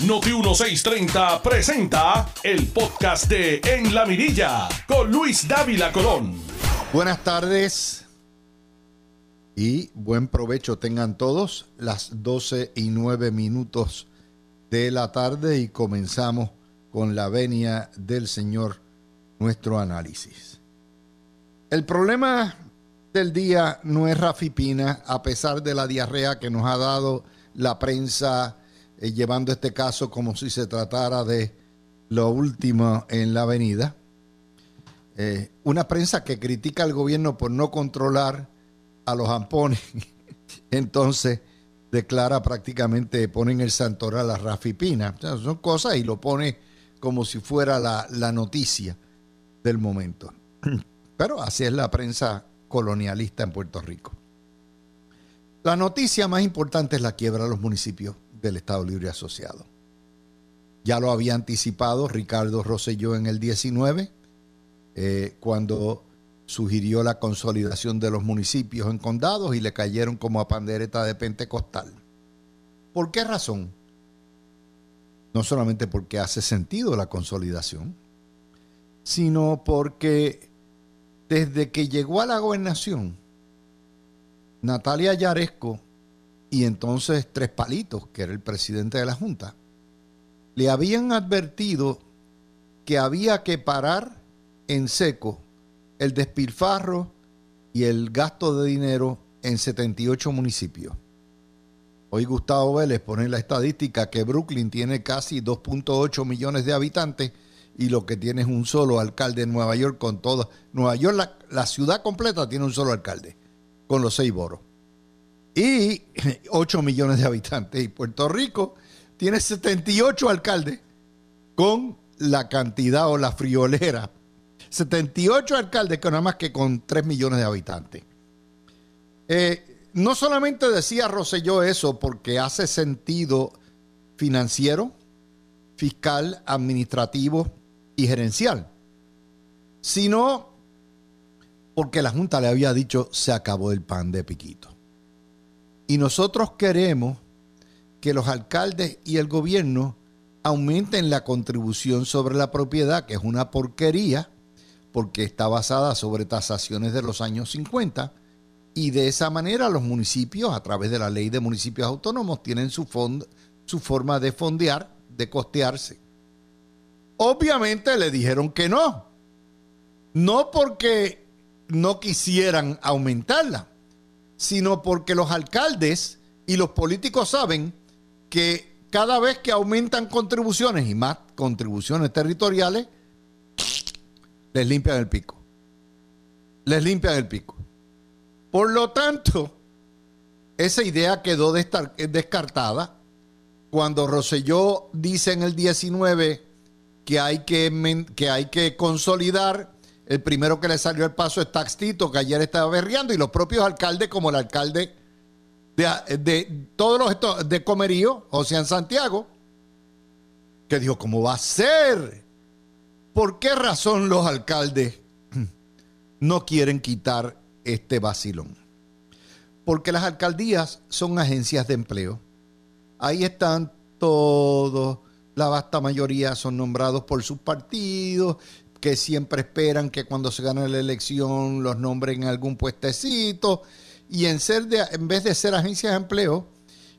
Noti 1630 presenta el podcast de En la Mirilla con Luis Dávila Colón. Buenas tardes y buen provecho tengan todos las 12 y 9 minutos de la tarde y comenzamos con la venia del Señor nuestro análisis. El problema del día no es Rafi Pina, a pesar de la diarrea que nos ha dado la prensa eh, llevando este caso como si se tratara de lo último en la avenida. Eh, una prensa que critica al gobierno por no controlar a los ampones, entonces declara prácticamente, ponen el santoral a Rafi Pina. son cosas y lo pone como si fuera la, la noticia del momento. Pero así es la prensa colonialista en Puerto Rico. La noticia más importante es la quiebra de los municipios del Estado Libre Asociado. Ya lo había anticipado Ricardo Rosselló en el 19, eh, cuando sugirió la consolidación de los municipios en condados y le cayeron como a pandereta de pentecostal. ¿Por qué razón? No solamente porque hace sentido la consolidación, sino porque desde que llegó a la gobernación, Natalia Yaresco y entonces Tres Palitos, que era el presidente de la Junta, le habían advertido que había que parar en seco el despilfarro y el gasto de dinero en 78 municipios. Hoy Gustavo Vélez pone la estadística que Brooklyn tiene casi 2.8 millones de habitantes y lo que tiene es un solo alcalde en Nueva York con todo. Nueva York, la, la ciudad completa tiene un solo alcalde, con los seis boros y 8 millones de habitantes. Y Puerto Rico tiene 78 alcaldes con la cantidad o la friolera. 78 alcaldes que nada más que con 3 millones de habitantes. Eh, no solamente decía Rosselló eso porque hace sentido financiero, fiscal, administrativo y gerencial, sino porque la Junta le había dicho se acabó el pan de piquito. Y nosotros queremos que los alcaldes y el gobierno aumenten la contribución sobre la propiedad, que es una porquería, porque está basada sobre tasaciones de los años 50, y de esa manera los municipios, a través de la ley de municipios autónomos, tienen su, su forma de fondear, de costearse. Obviamente le dijeron que no, no porque no quisieran aumentarla, sino porque los alcaldes y los políticos saben que cada vez que aumentan contribuciones y más contribuciones territoriales, les limpian el pico. Les limpian el pico. Por lo tanto, esa idea quedó descartada cuando Roselló dice en el 19 que hay que, que, hay que consolidar el primero que le salió el paso es Taxito, que ayer estaba berreando, y los propios alcaldes, como el alcalde de, todos los de Comerío, José Santiago, que dijo, ¿cómo va a ser? ¿Por qué razón los alcaldes no quieren quitar este vacilón? Porque las alcaldías son agencias de empleo. Ahí están todos, la vasta mayoría son nombrados por sus partidos que siempre esperan que cuando se gane la elección los nombren en algún puestecito. Y en, ser en vez de ser agencias de empleo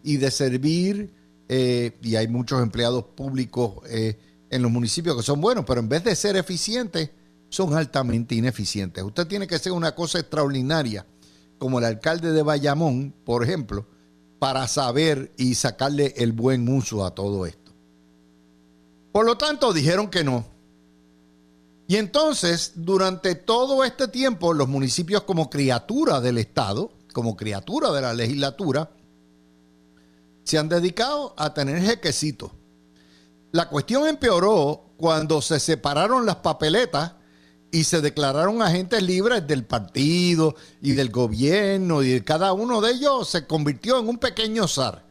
y de servir, eh, y hay muchos empleados públicos eh, en los municipios que son buenos, pero en vez de ser eficientes, son altamente ineficientes. Usted tiene que ser una cosa extraordinaria, como el alcalde de Bayamón, por ejemplo, para saber y sacarle el buen uso a todo esto. Por lo tanto, dijeron que no. Y entonces, durante todo este tiempo, los municipios como criatura del Estado, como criatura de la legislatura, se han dedicado a tener jequecitos. La cuestión empeoró cuando se separaron las papeletas y se declararon agentes libres del partido y del gobierno y cada uno de ellos se convirtió en un pequeño zar.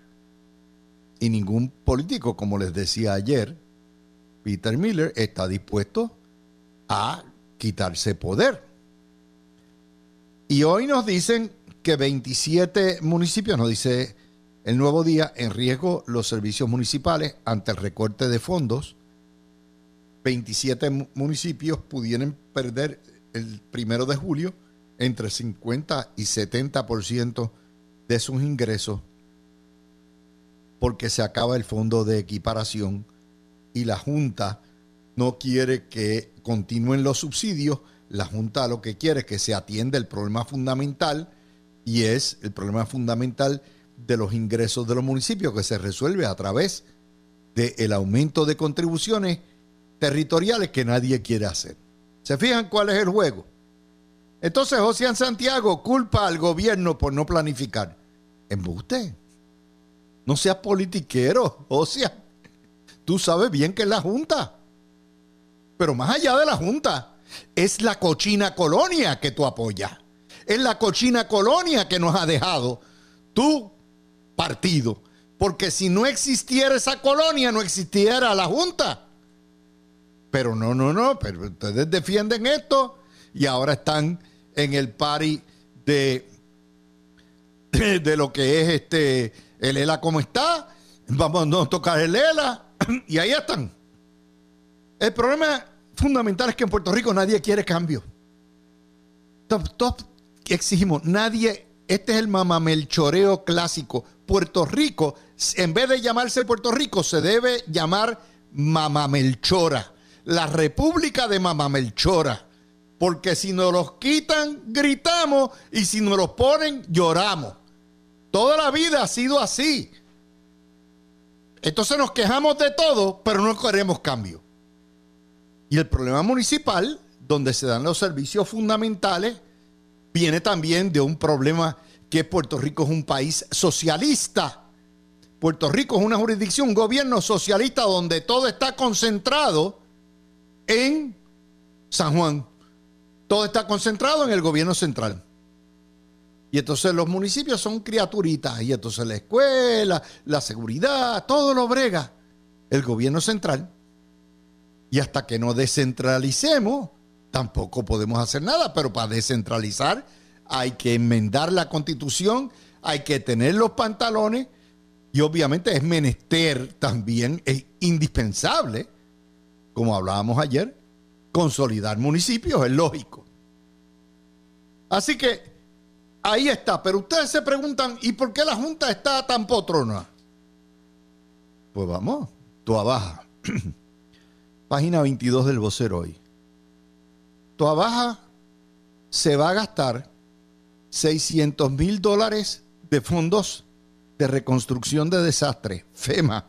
Y ningún político, como les decía ayer, Peter Miller, está dispuesto a quitarse poder. Y hoy nos dicen que 27 municipios, nos dice el nuevo día en riesgo los servicios municipales ante el recorte de fondos. 27 municipios pudieran perder el primero de julio entre 50 y 70% de sus ingresos porque se acaba el fondo de equiparación y la Junta no quiere que continúen los subsidios. La Junta lo que quiere es que se atienda el problema fundamental y es el problema fundamental de los ingresos de los municipios que se resuelve a través del aumento de contribuciones territoriales que nadie quiere hacer. ¿Se fijan cuál es el juego? Entonces José Santiago culpa al gobierno por no planificar. Embuste. No seas politiquero, José. Tú sabes bien que es la Junta. Pero más allá de la Junta, es la cochina colonia que tú apoyas. Es la cochina colonia que nos ha dejado tu partido. Porque si no existiera esa colonia, no existiera la Junta. Pero no, no, no, pero ustedes defienden esto y ahora están en el pari de, de, lo que es este el ELA como está. Vamos a tocar el ELA y ahí están. El problema fundamental es que en Puerto Rico nadie quiere cambio. Todos exigimos, nadie, este es el mamamelchoreo clásico. Puerto Rico, en vez de llamarse Puerto Rico, se debe llamar Mamamelchora. La República de Mamamelchora. Porque si nos los quitan, gritamos y si nos los ponen, lloramos. Toda la vida ha sido así. Entonces nos quejamos de todo, pero no queremos cambio. Y el problema municipal, donde se dan los servicios fundamentales, viene también de un problema que Puerto Rico es un país socialista. Puerto Rico es una jurisdicción, un gobierno socialista donde todo está concentrado en San Juan. Todo está concentrado en el gobierno central. Y entonces los municipios son criaturitas. Y entonces la escuela, la seguridad, todo lo brega el gobierno central. Y hasta que no descentralicemos, tampoco podemos hacer nada. Pero para descentralizar hay que enmendar la constitución, hay que tener los pantalones. Y obviamente es menester también, es indispensable, como hablábamos ayer, consolidar municipios, es lógico. Así que ahí está, pero ustedes se preguntan, ¿y por qué la Junta está tan potrona? Pues vamos, tú abaja. Página 22 del vocero hoy. Tu abaja se va a gastar 600 mil dólares de fondos de reconstrucción de desastre, FEMA,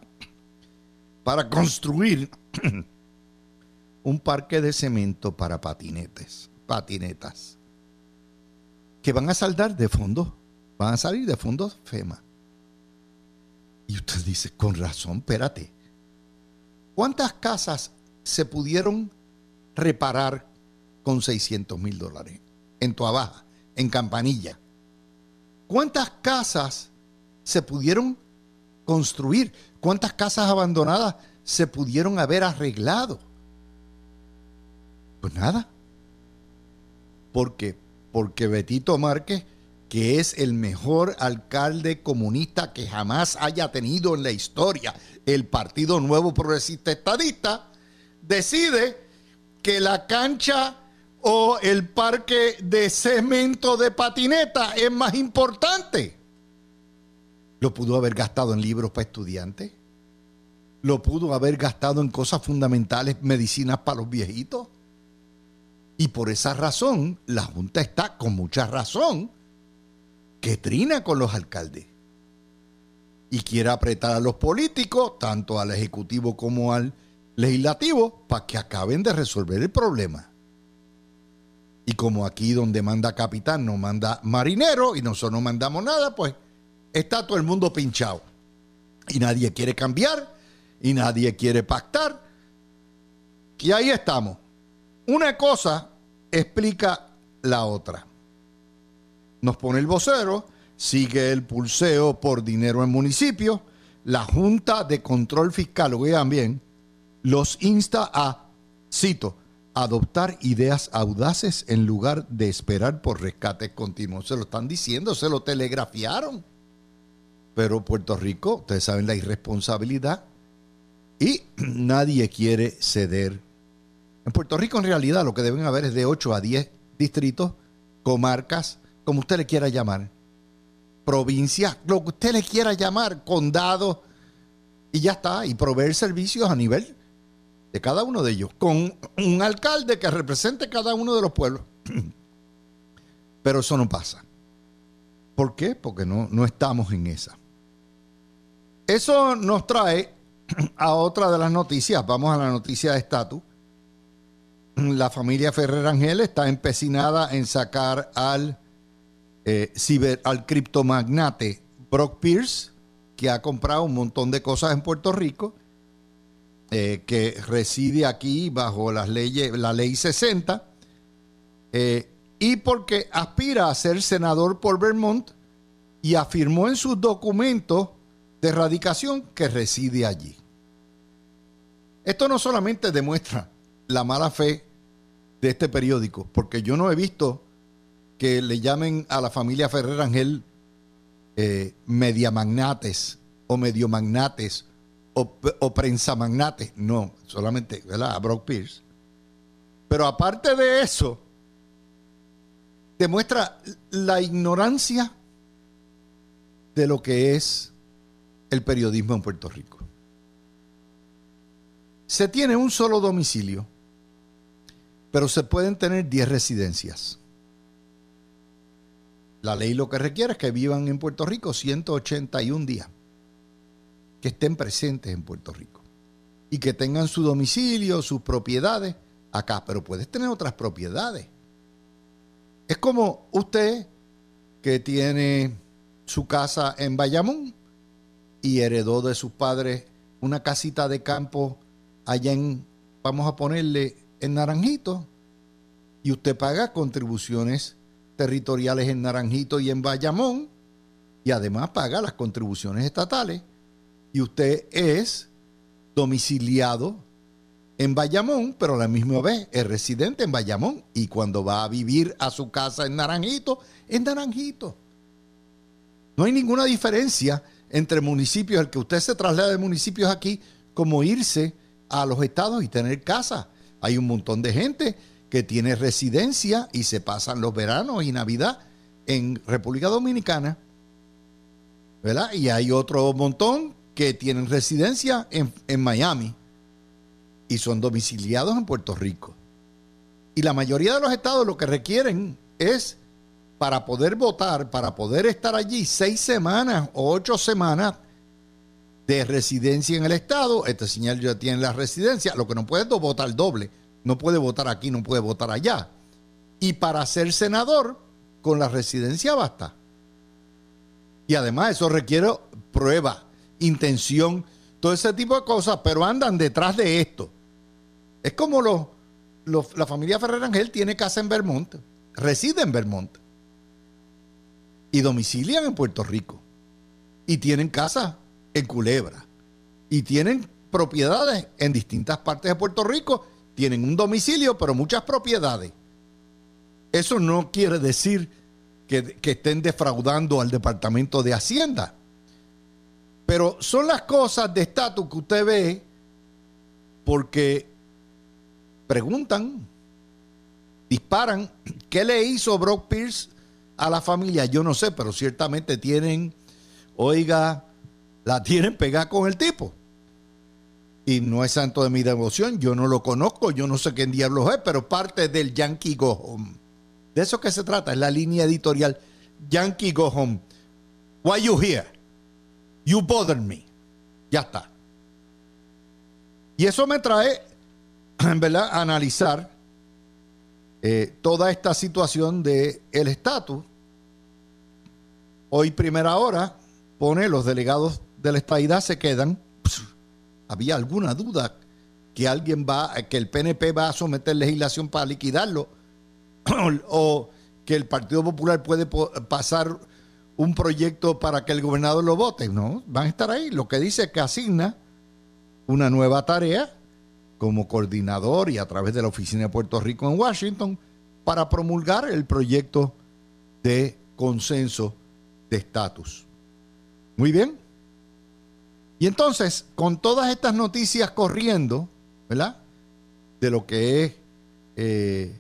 para construir un parque de cemento para patinetes, patinetas, que van a saldar de fondos, van a salir de fondos FEMA. Y usted dice, con razón, espérate, ¿cuántas casas se pudieron reparar con 600 mil dólares en Tuabaja, en Campanilla? ¿Cuántas casas se pudieron construir? ¿Cuántas casas abandonadas se pudieron haber arreglado? Pues nada. ¿Por qué? Porque Betito Márquez, que es el mejor alcalde comunista que jamás haya tenido en la historia el Partido Nuevo Progresista Estadista, decide que la cancha o el parque de cemento de patineta es más importante. Lo pudo haber gastado en libros para estudiantes. Lo pudo haber gastado en cosas fundamentales, medicinas para los viejitos. Y por esa razón, la Junta está con mucha razón que trina con los alcaldes. Y quiere apretar a los políticos, tanto al Ejecutivo como al Legislativo, para que acaben de resolver el problema. Y como aquí donde manda capitán no manda marinero y nosotros no mandamos nada, pues está todo el mundo pinchado. Y nadie quiere cambiar y nadie quiere pactar. Y ahí estamos. Una cosa explica la otra. Nos pone el vocero, sigue el pulseo por dinero en municipios. La Junta de Control Fiscal, oigan bien, los insta a, cito, adoptar ideas audaces en lugar de esperar por rescates continuos. Se lo están diciendo, se lo telegrafiaron. pero Puerto Rico, ustedes saben la irresponsabilidad y nadie quiere ceder. En Puerto Rico en realidad lo que deben haber es de 8 a 10 distritos, comarcas, como usted le quiera llamar, provincias, lo que usted le quiera llamar, condado, y ya está, y proveer servicios a nivel de cada uno de ellos, con un alcalde que represente cada uno de los pueblos. Pero eso no pasa. ¿Por qué? Porque no, no estamos en esa. Eso nos trae a otra de las noticias. Vamos a la noticia de estatus. La familia Ferrer Ángel está empecinada en sacar al, eh, ciber, al criptomagnate Brock Pierce, que ha comprado un montón de cosas en Puerto Rico, eh, que reside aquí bajo las leyes, la ley 60, eh, y porque aspira a ser senador por Vermont y afirmó en sus documentos de erradicación que reside allí. Esto no solamente demuestra la mala fe de este periódico, porque yo no he visto que le llamen a la familia Ferrer Ángel eh, media magnates o medio magnates o, prensa magnates, no, solamente a Brock Pierce. Pero aparte de eso, demuestra la ignorancia de lo que es el periodismo en Puerto Rico. Se tiene un solo domicilio, pero se pueden tener 10 residencias. La ley lo que requiere es que vivan en Puerto Rico 181 días, que estén presentes en Puerto Rico y que tengan su domicilio, sus propiedades acá, pero puedes tener otras propiedades. Es como usted que tiene su casa en Bayamón y heredó de sus padres una casita de campo allá en, vamos a ponerle, en Naranjito, y usted paga contribuciones territoriales en Naranjito y en Bayamón, y además paga las contribuciones estatales, y usted es domiciliado en Bayamón, pero a la misma vez es residente en Bayamón, y cuando va a vivir a su casa en Naranjito, en Naranjito. No hay ninguna diferencia entre municipios, el que usted se traslade de municipios aquí, como irse a los estados y tener casa. Hay un montón de gente que tiene residencia y se pasan los veranos y Navidad en República Dominicana. ¿Verdad? Y hay otro montón que tienen residencia en, en Miami y son domiciliados en Puerto Rico. Y la mayoría de los estados lo que requieren es para poder votar, para poder estar allí seis semanas o ocho semanas de residencia en el Estado, este señor ya tiene la residencia, lo que no puede es votar doble, no puede votar aquí, no puede votar allá. Y para ser senador, con la residencia basta. Y además eso requiere prueba, intención, todo ese tipo de cosas, pero andan detrás de esto. Es como los, la familia Ferrer Ángel tiene casa en Vermont, reside en Vermont y domicilian en Puerto Rico y tienen casa en Culebra y tienen propiedades en distintas partes de Puerto Rico, tienen un domicilio, pero muchas propiedades. Eso no quiere decir que, que estén defraudando al Departamento de Hacienda. Pero son las cosas de estatus que usted ve porque preguntan, disparan, ¿qué le hizo Brock Pierce a la familia, yo no sé, pero ciertamente tienen, oiga, la tienen pegada con el tipo. Y no es santo de mi devoción, yo no lo conozco, yo no sé quién diablos es, pero parte del Yankee Go Home. De eso que se trata, es la línea editorial Yankee Go Home. Why you here? You bother me. Ya está. Y eso me trae, en verdad, a analizar eh, toda esta situación del el estatus. Hoy primera hora pone los delegados de la estadidad se quedan. ¿Había alguna duda que alguien va, que el PNP va a someter legislación para liquidarlo? o, que el Partido Popular puede pasar un proyecto para que el gobernador lo vote. No, van a estar ahí. Lo que dice es que asigna una nueva tarea como coordinador y a través de la Oficina de Puerto Rico en Washington para promulgar el proyecto de consenso de estatus. Muy bien. Y entonces, con todas estas noticias corriendo, ¿verdad? De lo que es eh,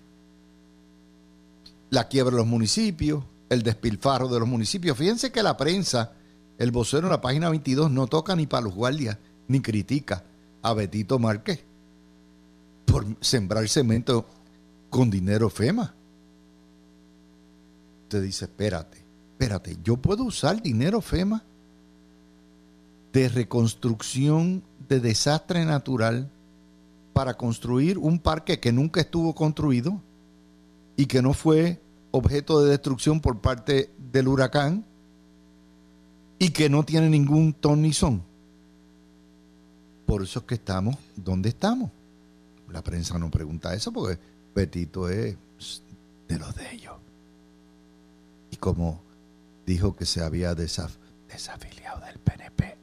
la quiebra de los municipios, el despilfarro de los municipios. Fíjense que la prensa, el vocero en la página 22, no toca ni para los guardias, ni critica a Betito Márquez por sembrar cemento con dinero FEMA. Usted dice, espérate, espérate, yo puedo usar dinero FEMA de reconstrucción de desastre natural para construir un parque que nunca estuvo construido y que no fue objeto de destrucción por parte del huracán y que no tiene ningún ton ni son. Por eso es que estamos donde estamos. La prensa no pregunta eso porque Petito es de los de ellos. Y como dijo que se había desafiliado del PNP.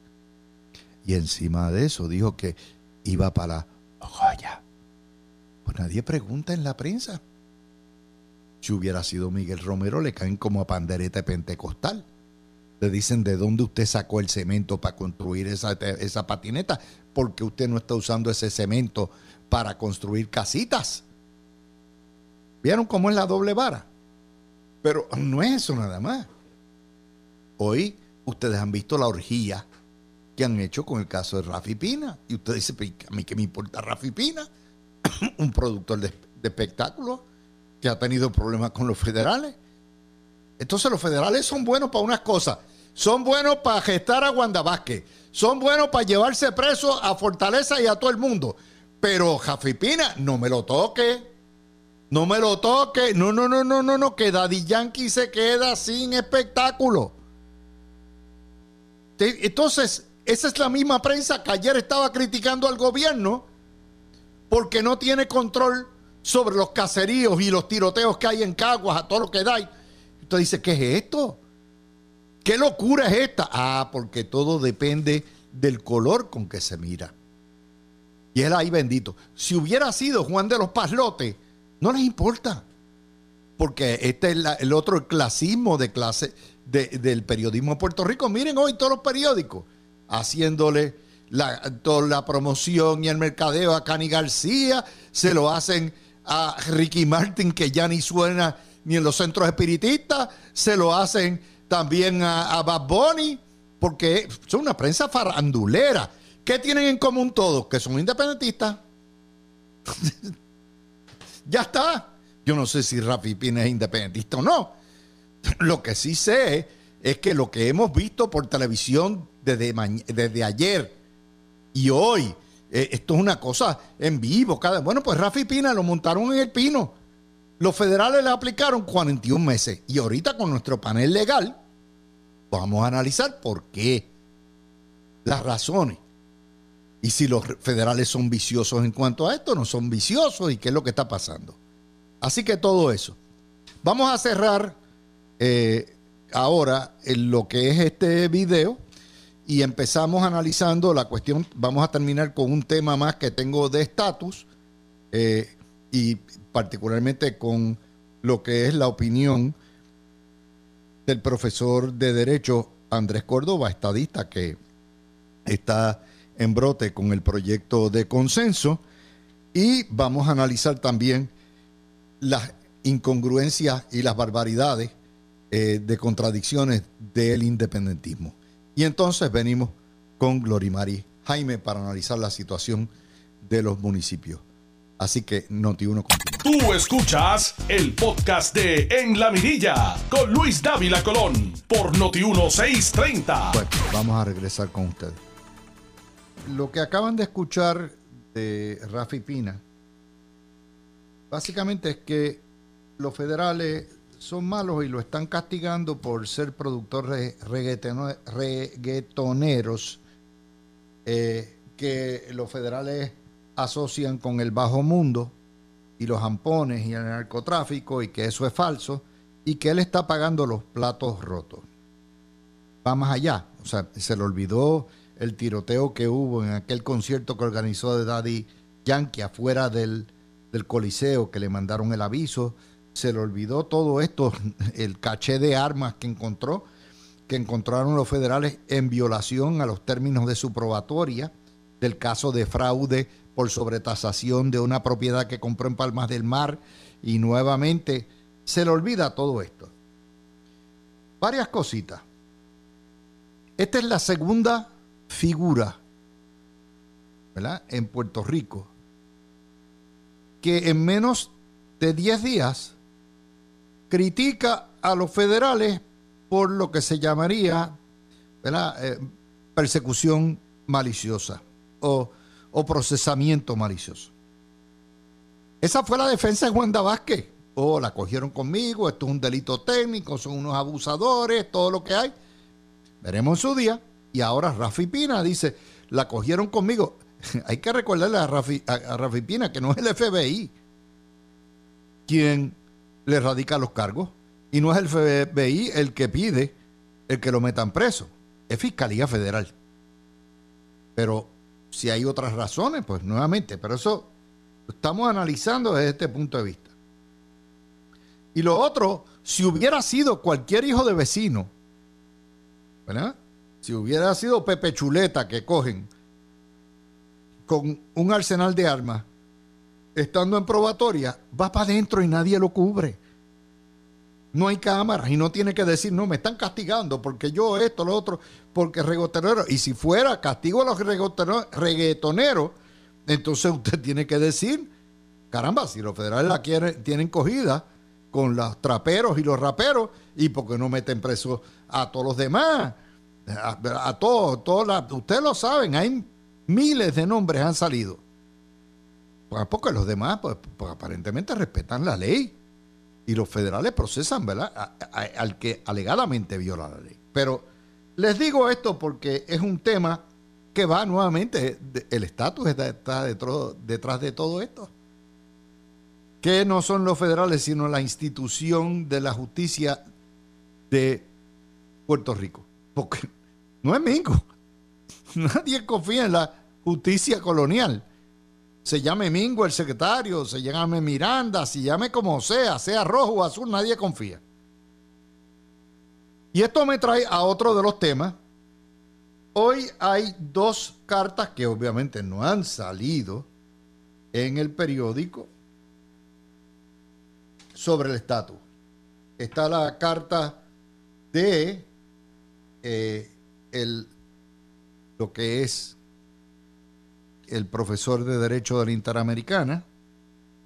Y encima de eso dijo que iba para la joya. Pues nadie pregunta en la prensa. Si hubiera sido Miguel Romero, le caen como a pandereta pentecostal. Le dicen de dónde usted sacó el cemento para construir esa, patineta, porque usted no está usando ese cemento para construir casitas. ¿Vieron cómo es la doble vara? Pero no es eso nada más. Hoy ustedes han visto la orgía que han hecho con el caso de Rafi Pina. Y usted dice, ¿a mí qué me importa Rafi Pina? Un productor de, de espectáculos que ha tenido problemas con los federales. Entonces los federales son buenos para unas cosas. Son buenos para gestar a Wanda Vázquez. Son buenos para llevarse preso a Fortaleza y a todo el mundo. Pero Rafi Pina, no me lo toque. No me lo toque. No, no, no, no, no, no. Que Daddy Yankee se queda sin espectáculo. Entonces, esa es la misma prensa que ayer estaba criticando al gobierno porque no tiene control sobre los caseríos y los tiroteos que hay en Caguas, a todo lo que da. Usted dice, ¿qué es esto? ¿Qué locura es esta? Ah, porque todo depende del color con que se mira. Y él ahí bendito. Si hubiera sido Juan de los Paslotes, no les importa. Porque este es el otro clasismo de clase del periodismo de Puerto Rico. Miren hoy todos los periódicos haciéndole la, toda la promoción y el mercadeo a Cani García, se lo hacen a Ricky Martin, que ya ni suena ni en los centros espiritistas, se lo hacen también a, a Bad Bunny, porque son una prensa farandulera. ¿Qué tienen en común todos? Que son independentistas. ya está. Yo no sé si Rafi Pina es independentista o no. Lo que sí sé es que lo que hemos visto por televisión desde, desde ayer y hoy, eh, esto es una cosa en vivo. Cada, bueno, pues Rafi Pina lo montaron en el pino. Los federales le aplicaron 41 meses. Y ahorita con nuestro panel legal, vamos a analizar por qué. Las razones. Y si los federales son viciosos en cuanto a esto, no son viciosos y qué es lo que está pasando. Así que todo eso. Vamos a cerrar eh, ahora en lo que es este video y empezamos analizando la cuestión. Vamos a terminar con un tema más que tengo de estatus eh, y particularmente con lo que es la opinión del profesor de Derecho Andrés Córdoba, estadista que está en brote con el proyecto de consenso. Y vamos a analizar también las incongruencias y las barbaridades eh, de contradicciones del independentismo. Y entonces venimos con Glorimari Jaime para analizar la situación de los municipios. Así que Noti1 continúa. Tú escuchas el podcast de En la Mirilla con Luis Dávila Colón por Noti1 630. Bueno, vamos a regresar con ustedes. Lo que acaban de escuchar de Rafi Pina, básicamente es que los federales son malos y lo están castigando por ser productores reggaetoneros eh, que los federales asocian con el bajo mundo y los ampones y el narcotráfico y que eso es falso y que él está pagando los platos rotos. Va más allá, o sea, se le olvidó el tiroteo que hubo en aquel concierto que organizó de Daddy Yankee afuera del, del Coliseo, que le mandaron el aviso se le olvidó todo esto, el caché de armas que encontró, que encontraron los federales en violación a los términos de su probatoria del caso de fraude por sobretasación de una propiedad que compró en Palmas del Mar y nuevamente se le olvida todo esto. Varias cositas. Esta es la segunda figura ¿verdad? en Puerto Rico que en menos de 10 días critica a los federales por lo que se llamaría eh, persecución maliciosa o, procesamiento malicioso. Esa fue la defensa de Juan Vázquez. Oh, la cogieron conmigo, esto es un delito técnico, son unos abusadores, todo lo que hay. Veremos su día. Y ahora Rafi Pina dice, la cogieron conmigo. hay que recordarle a Rafi, a Rafi Pina que no es el FBI quien le radica los cargos. Y no es el FBI el que pide el que lo metan preso. Es Fiscalía Federal. Pero si hay otras razones, pues nuevamente, pero eso estamos analizando desde este punto de vista. Y lo otro, si hubiera sido cualquier hijo de vecino, ¿verdad? Si hubiera sido Pepe Chuleta que cogen con un arsenal de armas, estando en probatoria, va para adentro y nadie lo cubre. No hay cámaras y no tiene que decir, no, me están castigando porque yo esto, lo otro, porque regotonero. Y si fuera castigo a los reggaetoneros, entonces usted tiene que decir, caramba, si los federales la quieren, tienen cogida con los traperos y los raperos, y porque no meten preso a todos los demás, a, todos, todos ustedes lo saben, hay miles de nombres han salido. Porque los demás, pues, pues aparentemente respetan la ley y los federales procesan, ¿verdad? al que alegadamente viola la ley. Pero les digo esto porque es un tema que va nuevamente, el estatus está, detrás de todo esto. Que no son los federales, sino la institución de la justicia de Puerto Rico. Porque no es Mingo. Nadie confía en la justicia colonial se llame Mingo el secretario, se llame Miranda, se llame como sea, sea rojo o azul, nadie confía. Y esto me trae a otro de los temas. Hoy hay dos cartas que obviamente no han salido en el periódico sobre el estatus. Está la carta de eh, el, lo que es el profesor de Derecho de la Interamericana,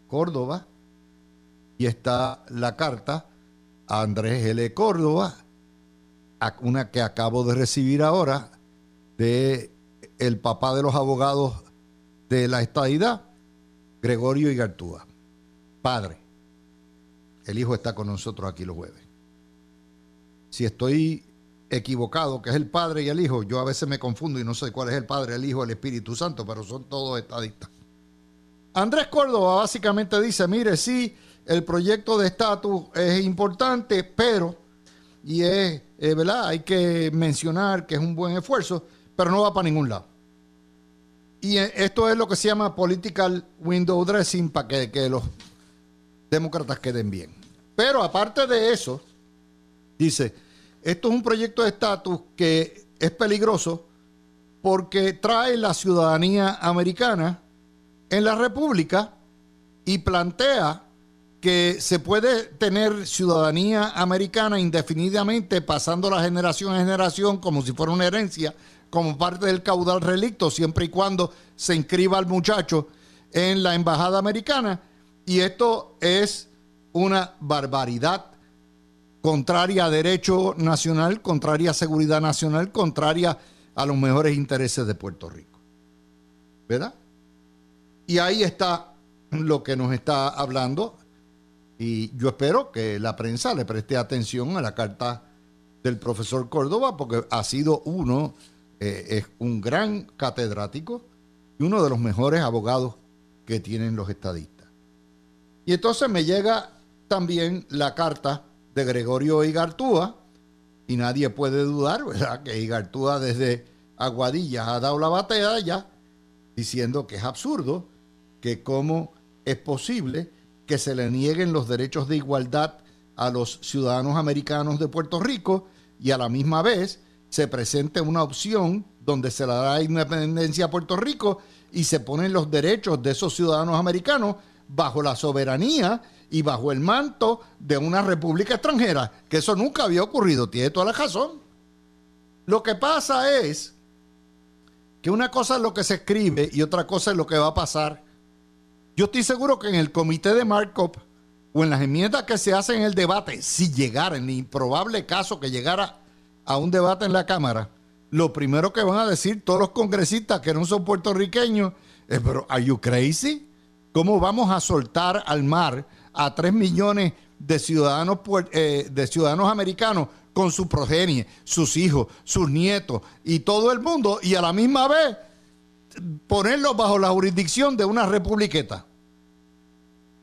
Córdoba, y está la carta a Andrés L. Córdoba, una que acabo de recibir ahora de el papá de los abogados de la estadidad, Gregorio Igartúa, padre. El hijo está con nosotros aquí los jueves. Si estoy equivocado, que es el Padre y el Hijo. Yo a veces me confundo y no sé cuál es el Padre, el Hijo, el Espíritu Santo, pero son todos estadistas. Andrés Córdoba básicamente dice, mire, sí, el proyecto de estatus es importante, pero, y es, eh, ¿verdad? Hay que mencionar que es un buen esfuerzo, pero no va para ningún lado. Y eh, esto es lo que se llama political window dressing para que, que los demócratas queden bien. Pero aparte de eso, dice, esto es un proyecto de estatus que es peligroso porque trae la ciudadanía americana en la República y plantea que se puede tener ciudadanía americana indefinidamente pasando la generación a generación como si fuera una herencia, como parte del caudal relicto, siempre y cuando se inscriba al muchacho en la embajada americana. Y esto es una barbaridad contraria a derecho nacional, contraria a seguridad nacional, contraria a los mejores intereses de Puerto Rico. ¿Verdad? Y ahí está lo que nos está hablando y yo espero que la prensa le preste atención a la carta del profesor Córdoba porque ha sido uno, eh, es un gran catedrático y uno de los mejores abogados que tienen los estadistas. Y entonces me llega también la carta de Gregorio Igartúa, y nadie puede dudar, ¿verdad?, que Igartúa desde Aguadilla ha dado la batalla diciendo que es absurdo, que cómo es posible que se le nieguen los derechos de igualdad a los ciudadanos americanos de Puerto Rico y a la misma vez se presente una opción donde se le da independencia a Puerto Rico y se ponen los derechos de esos ciudadanos americanos bajo la soberanía y bajo el manto de una república extranjera, que eso nunca había ocurrido, tiene toda la razón. Lo que pasa es que una cosa es lo que se escribe y otra cosa es lo que va a pasar. Yo estoy seguro que en el comité de markup o en las enmiendas que se hacen en el debate, si llegara, en el improbable caso que llegara a un debate en la Cámara, lo primero que van a decir todos los congresistas que no son puertorriqueños es, pero, ¿are you crazy? ¿Cómo vamos a soltar al mar a 3 millones de ciudadanos, eh, de ciudadanos americanos con su progenie, sus hijos, sus nietos y todo el mundo y a la misma vez ponerlos bajo la jurisdicción de una republiqueta?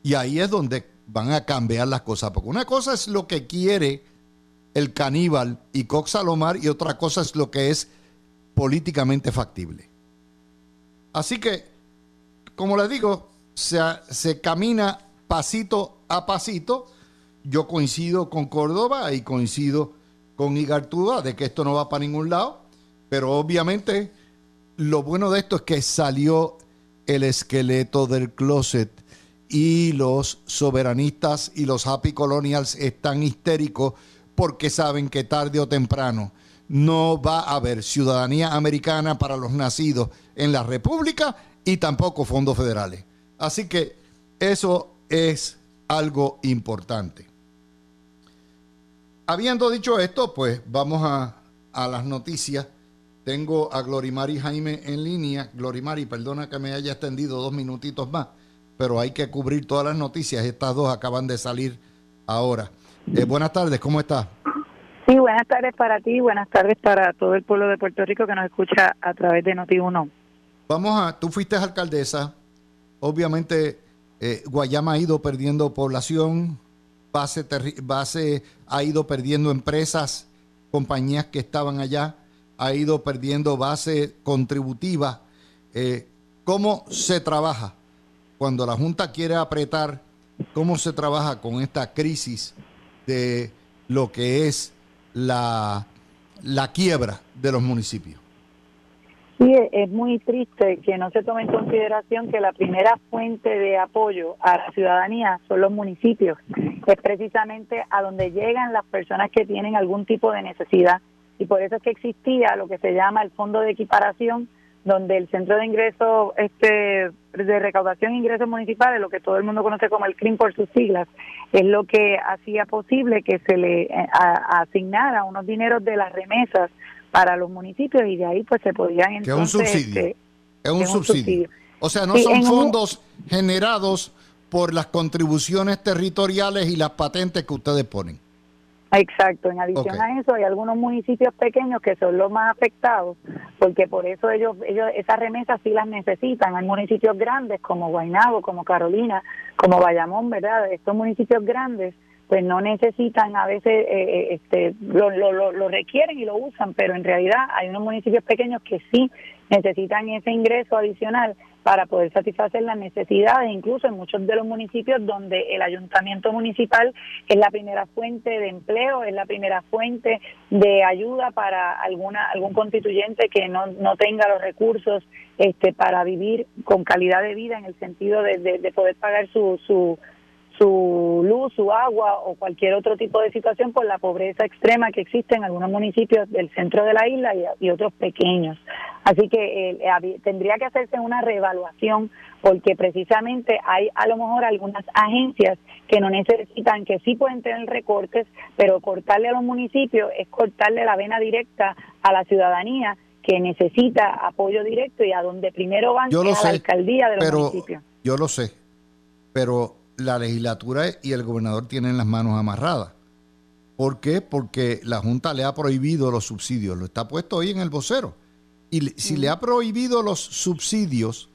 Y ahí es donde van a cambiar las cosas, porque una cosa es lo que quiere el caníbal y Cox Salomar y otra cosa es lo que es políticamente factible. Así que, como les digo, se, se camina pasito a pasito. Yo coincido con Córdoba y coincido con Igartúa de que esto no va para ningún lado, pero obviamente lo bueno de esto es que salió el esqueleto del closet y los soberanistas y los happy colonials están histéricos porque saben que tarde o temprano no va a haber ciudadanía americana para los nacidos en la República y tampoco fondos federales. Así que eso es algo importante. Habiendo dicho esto, pues vamos a, las noticias. Tengo a Glorimari Jaime en línea. Glorimari, perdona que me haya extendido dos minutitos más, pero hay que cubrir todas las noticias. Estas dos acaban de salir ahora. Eh, buenas tardes, ¿cómo está? Sí, buenas tardes para ti, buenas tardes para todo el pueblo de Puerto Rico que nos escucha a través de Noti1. Vamos a, tú fuiste alcaldesa, obviamente eh, Guayama ha ido perdiendo población, base, ha ido perdiendo empresas, compañías que estaban allá, ha ido perdiendo base contributiva. Eh, ¿Cómo se trabaja cuando la Junta quiere apretar? ¿Cómo se trabaja con esta crisis de lo que es la, la quiebra de los municipios. Sí, es muy triste que no se tome en consideración que la primera fuente de apoyo a la ciudadanía son los municipios. Es precisamente a donde llegan las personas que tienen algún tipo de necesidad. Y por eso es que existía lo que se llama el Fondo de Equiparación, donde el Centro de Ingresos este, de Recaudación e Ingresos Municipales, lo que todo el mundo conoce como el CRIM por sus siglas, es lo que hacía posible que se le eh, asignara unos dineros de las remesas para los municipios y de ahí pues se podían entonces... es un subsidio. Este, es un, subsidio. O sea, no son fondos generados por las contribuciones territoriales y las patentes que ustedes ponen. Exacto, en adición a eso hay algunos municipios pequeños que son los más afectados, porque por eso ellos, ellos esas remesas sí las necesitan. Hay municipios grandes como Guaynabo, como Carolina, como Bayamón, ¿verdad? Estos municipios grandes pues no necesitan a veces eh, eh, este lo, lo, lo, requieren y lo usan pero en realidad hay unos municipios pequeños que sí necesitan ese ingreso adicional para poder satisfacer las necesidades, incluso en muchos de los municipios donde el ayuntamiento municipal es la primera fuente de empleo, es la primera fuente de ayuda para alguna algún constituyente que no, no tenga los recursos este para vivir con calidad de vida en el sentido de, de poder pagar su, su su luz, su agua o cualquier otro tipo de situación por la pobreza extrema que existe en algunos municipios del centro de la isla y, otros pequeños. Así que eh, tendría que hacerse una reevaluación porque precisamente hay a lo mejor algunas agencias que no necesitan, que sí pueden tener recortes, pero cortarle a los municipios es cortarle la vena directa a la ciudadanía que necesita apoyo directo y a donde primero van a la alcaldía de los municipios. Yo lo sé, pero la legislatura y el gobernador tienen las manos amarradas. ¿Por qué? Porque la Junta le ha prohibido los subsidios. Lo está puesto hoy en el vocero. Y si le ha prohibido los subsidios,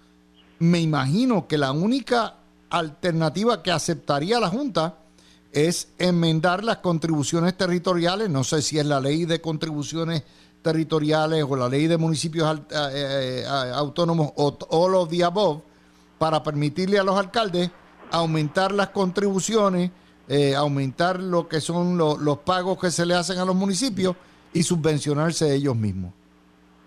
me imagino que la única alternativa que aceptaría la Junta es enmendar las contribuciones territoriales. No sé si es la ley de contribuciones territoriales o la ley de municipios eh, eh, autónomos o all of the above para permitirle a los alcaldes aumentar las contribuciones, eh, aumentar lo que son los pagos que se le hacen a los municipios y subvencionarse ellos mismos.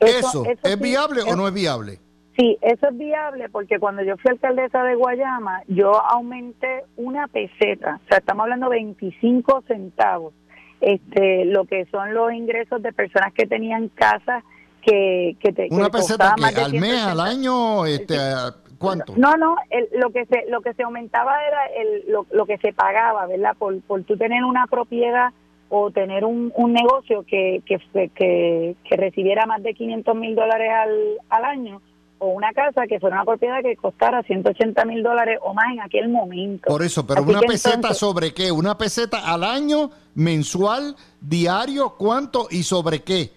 ¿Eso, es viable o no es viable? Sí, eso es viable porque cuando yo fui alcaldesa de Guayama, yo aumenté una peseta, o sea, estamos hablando de 25 centavos, este, lo que son los ingresos de personas que tenían casas que, que te una peseta que al mes, al año, este, ¿cuánto? No, no, lo que se lo que se aumentaba era el, lo, que se pagaba, ¿verdad? Por por tú tener una propiedad o tener un, un negocio que, que, que, que recibiera más de 500 mil dólares al, al año o una casa que fuera una propiedad que costara 180 mil dólares o más en aquel momento. Por eso, pero una peseta sobre qué? ¿Una peseta al año, mensual, diario, cuánto y sobre qué?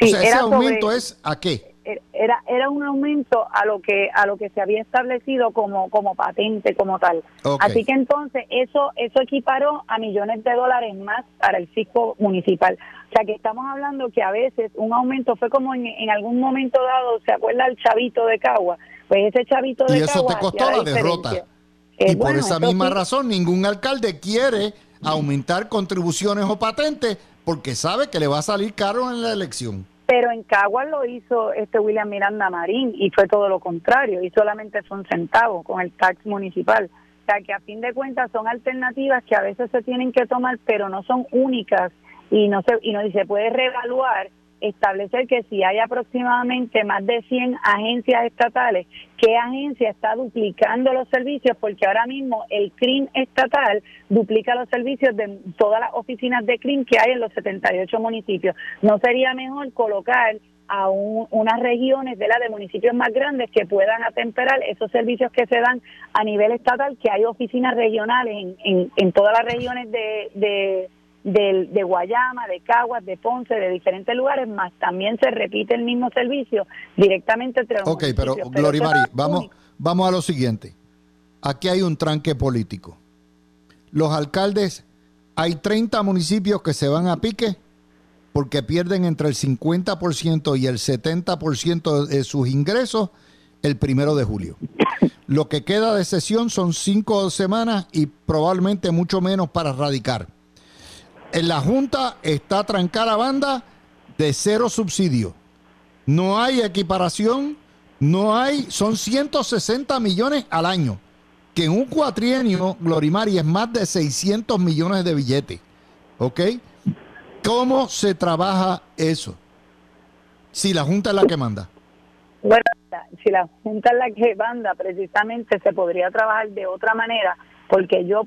o sea, ese aumento es a qué? Era era un aumento a lo que a lo que se había establecido como como patente como tal. Así que entonces eso eso equiparó a millones de dólares más para el fisco municipal. O sea que estamos hablando que a veces un aumento fue como en, en algún momento dado se acuerda el chavito de Cagua pues ese chavito de y eso te costó la, derrota. Y por esa misma razón ningún alcalde quiere aumentar contribuciones o patentes porque sabe que le va a salir caro en la elección pero en Caguas lo hizo este William Miranda Marín y fue todo lo contrario, y solamente fue un centavo con el tax municipal. O sea que a fin de cuentas son alternativas que a veces se tienen que tomar, pero no son únicas y no se, y no y se puede reevaluar establecer que si hay aproximadamente más de 100 agencias estatales, ¿qué agencia está duplicando los servicios? Porque ahora mismo el CRIM estatal duplica los servicios de todas las oficinas de CRIM que hay en los 78 municipios. ¿No sería mejor colocar a unas regiones de la de municipios más grandes que puedan atemperar esos servicios que se dan a nivel estatal, que hay oficinas regionales en, en, en todas las regiones de de, de Guayama, de Caguas, de Ponce, de diferentes lugares, más también se repite el mismo servicio directamente entre los Ok, pero, Glorimari, vamos, vamos a lo siguiente. Aquí hay un tranque político. Los alcaldes, hay 30 municipios que se van a pique porque pierden entre el 50% y el 70% de sus ingresos el primero de julio. Lo que queda de sesión son cinco semanas y probablemente mucho menos para radicar en la Junta está trancada banda de cero subsidio. No hay equiparación, no hay, son 160 millones al año, que en un cuatrienio, Glorimari, es más de 600 millones de billetes. ¿Ok? ¿Cómo se trabaja eso? Si la Junta es la que manda. Bueno, si la Junta es la que manda, precisamente se podría trabajar de otra manera porque yo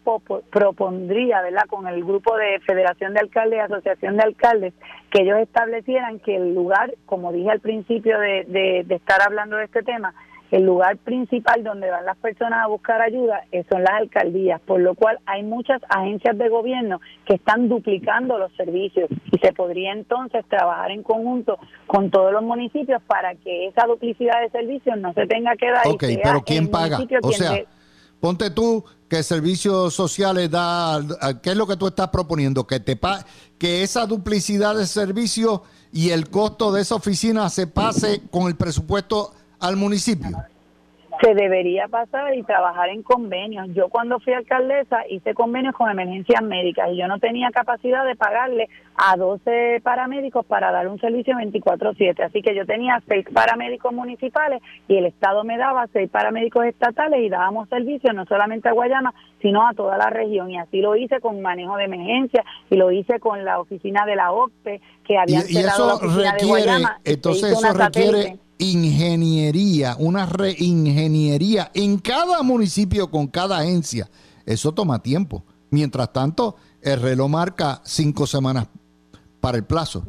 propondría, ¿verdad?, con el grupo de Federación de Alcaldes y Asociación de Alcaldes, que ellos establecieran que el lugar, como dije al principio de, de, estar hablando de este tema, el lugar principal donde van las personas a buscar ayuda son las alcaldías, por lo cual hay muchas agencias de gobierno que están duplicando los servicios y se podría entonces trabajar en conjunto con todos los municipios para que esa duplicidad de servicios no se tenga que dar. Ok, pero ¿quién paga? O sea, ponte tú que servicios sociales da, ¿qué es lo que tú estás proponiendo? Que te que esa duplicidad de servicios y el costo de esa oficina se pase con el presupuesto al municipio se debería pasar y trabajar en convenios. Yo cuando fui alcaldesa hice convenios con emergencias médicas y yo no tenía capacidad de pagarle a 12 paramédicos para dar un servicio 24/7. Así que yo tenía seis paramédicos municipales y el Estado me daba seis paramédicos estatales y dábamos servicios no solamente a Guayama, sino a toda la región. Y así lo hice con manejo de emergencia y lo hice con la oficina de la OCPE que había cerrado la oficina de Guayama. Entonces eso requiere ingeniería, una reingeniería en cada municipio con cada agencia. Eso toma tiempo. Mientras tanto, el reloj marca cinco semanas para el plazo.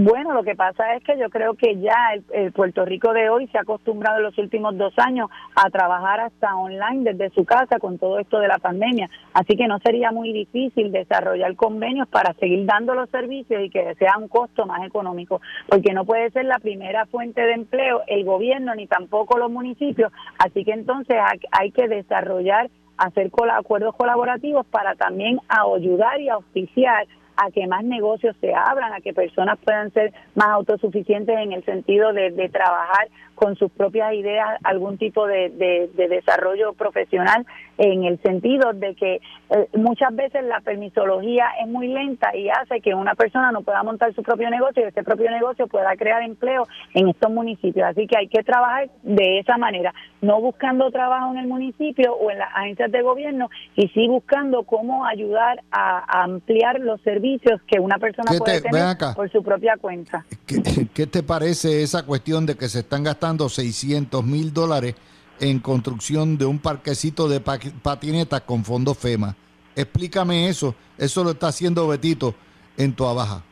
Bueno, lo que pasa es que yo creo que ya el, Puerto Rico de hoy se ha acostumbrado en los últimos dos años a trabajar hasta online desde su casa con todo esto de la pandemia. Así que no sería muy difícil desarrollar convenios para seguir dando los servicios y que sea un costo más económico, porque no puede ser la primera fuente de empleo el gobierno ni tampoco los municipios. Así que entonces hay que desarrollar hacer acuerdos colaborativos para también ayudar y auspiciar a que más negocios se abran, a que personas puedan ser más autosuficientes en el sentido de, de trabajar con sus propias ideas algún tipo de, de, desarrollo profesional en el sentido de que eh, muchas veces la permisología es muy lenta y hace que una persona no pueda montar su propio negocio y este propio negocio pueda crear empleo en estos municipios. Así que hay que trabajar de esa manera, no buscando trabajo en el municipio o en las agencias de gobierno y sí buscando cómo ayudar a, ampliar los servicios que una persona puede tener por su propia cuenta. ¿Qué te parece esa cuestión de que se están gastando 600 mil dólares en construcción de un parquecito de patinetas con fondo FEMA. Explícame eso. Eso lo está haciendo Betito en tu abaja.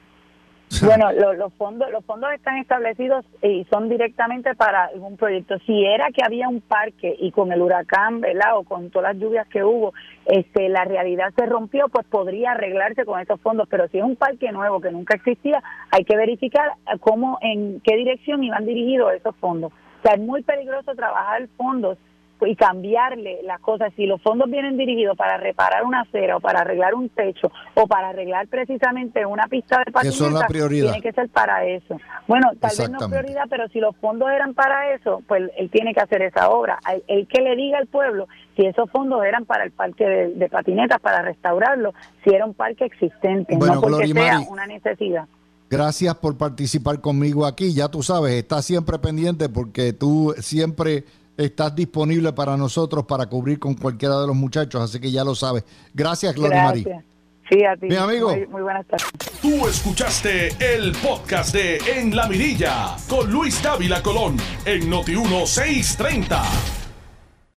Bueno, los fondos los fondos están establecidos y son directamente para algún proyecto. Si era que había un parque y con el huracán, ¿verdad? O con todas las lluvias que hubo, este, la realidad se rompió, pues podría arreglarse con esos fondos. Pero si es un parque nuevo que nunca existía, hay que verificar cómo, en qué dirección iban dirigidos esos fondos. O sea, es muy peligroso trabajar fondos y cambiarle las cosas. Si los fondos vienen dirigidos para reparar una acera o para arreglar un techo o para arreglar precisamente una pista de patineta, tiene que ser para eso. Bueno, tal vez no prioridad, pero si los fondos eran para eso, pues él tiene que hacer esa obra. El, que le diga al pueblo si esos fondos eran para el parque de, patinetas, para restaurarlo, si era un parque existente, no porque sea una necesidad. Gracias por participar conmigo aquí. Ya tú sabes, estás siempre pendiente porque tú siempre estás disponible para nosotros para cubrir con cualquiera de los muchachos, así que ya lo sabes. Gracias, Gloria María. Sí, a ti. Mi amigo. Muy, buenas tardes. Tú escuchaste el podcast de En la Mirilla con Luis Dávila Colón en Noti 1630.